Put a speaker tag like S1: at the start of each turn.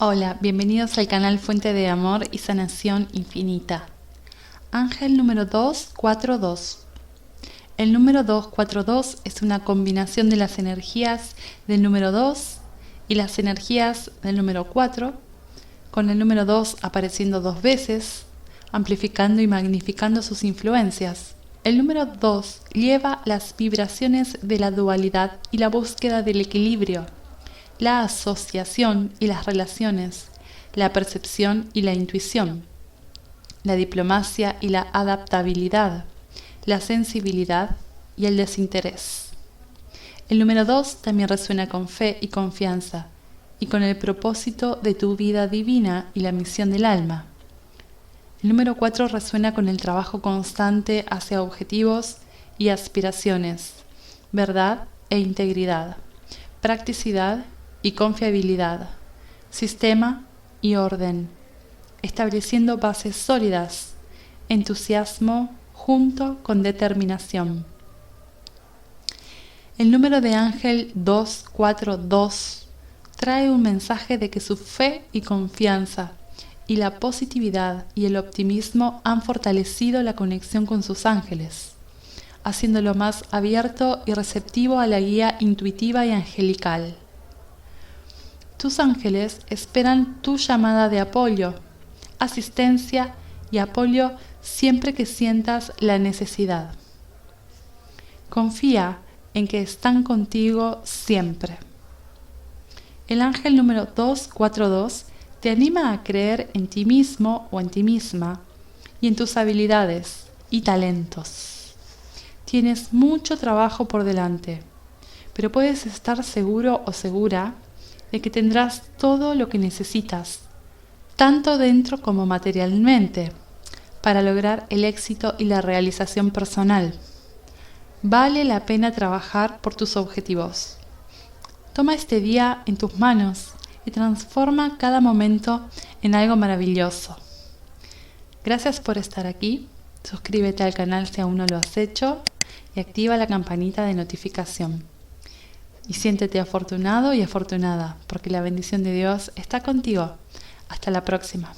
S1: Hola, bienvenidos al canal Fuente de Amor y Sanación Infinita. Ángel número 242. El número 242 es una combinación de las energías del número 2 y las energías del número 4, con el número 2 apareciendo dos veces, amplificando y magnificando sus influencias. El número 2 lleva las vibraciones de la dualidad y la búsqueda del equilibrio la asociación y las relaciones, la percepción y la intuición, la diplomacia y la adaptabilidad, la sensibilidad y el desinterés. El número 2 también resuena con fe y confianza y con el propósito de tu vida divina y la misión del alma. El número 4 resuena con el trabajo constante hacia objetivos y aspiraciones, verdad e integridad, practicidad y confiabilidad, sistema y orden, estableciendo bases sólidas, entusiasmo junto con determinación. El número de ángel 242 trae un mensaje de que su fe y confianza y la positividad y el optimismo han fortalecido la conexión con sus ángeles, haciéndolo más abierto y receptivo a la guía intuitiva y angelical. Tus ángeles esperan tu llamada de apoyo, asistencia y apoyo siempre que sientas la necesidad. Confía en que están contigo siempre. El ángel número 242 te anima a creer en ti mismo o en ti misma y en tus habilidades y talentos. Tienes mucho trabajo por delante, pero puedes estar seguro o segura de que tendrás todo lo que necesitas, tanto dentro como materialmente, para lograr el éxito y la realización personal. Vale la pena trabajar por tus objetivos. Toma este día en tus manos y transforma cada momento en algo maravilloso. Gracias por estar aquí. Suscríbete al canal si aún no lo has hecho y activa la campanita de notificación y siéntete afortunado y afortunada, porque la bendición de Dios está contigo. Hasta la próxima.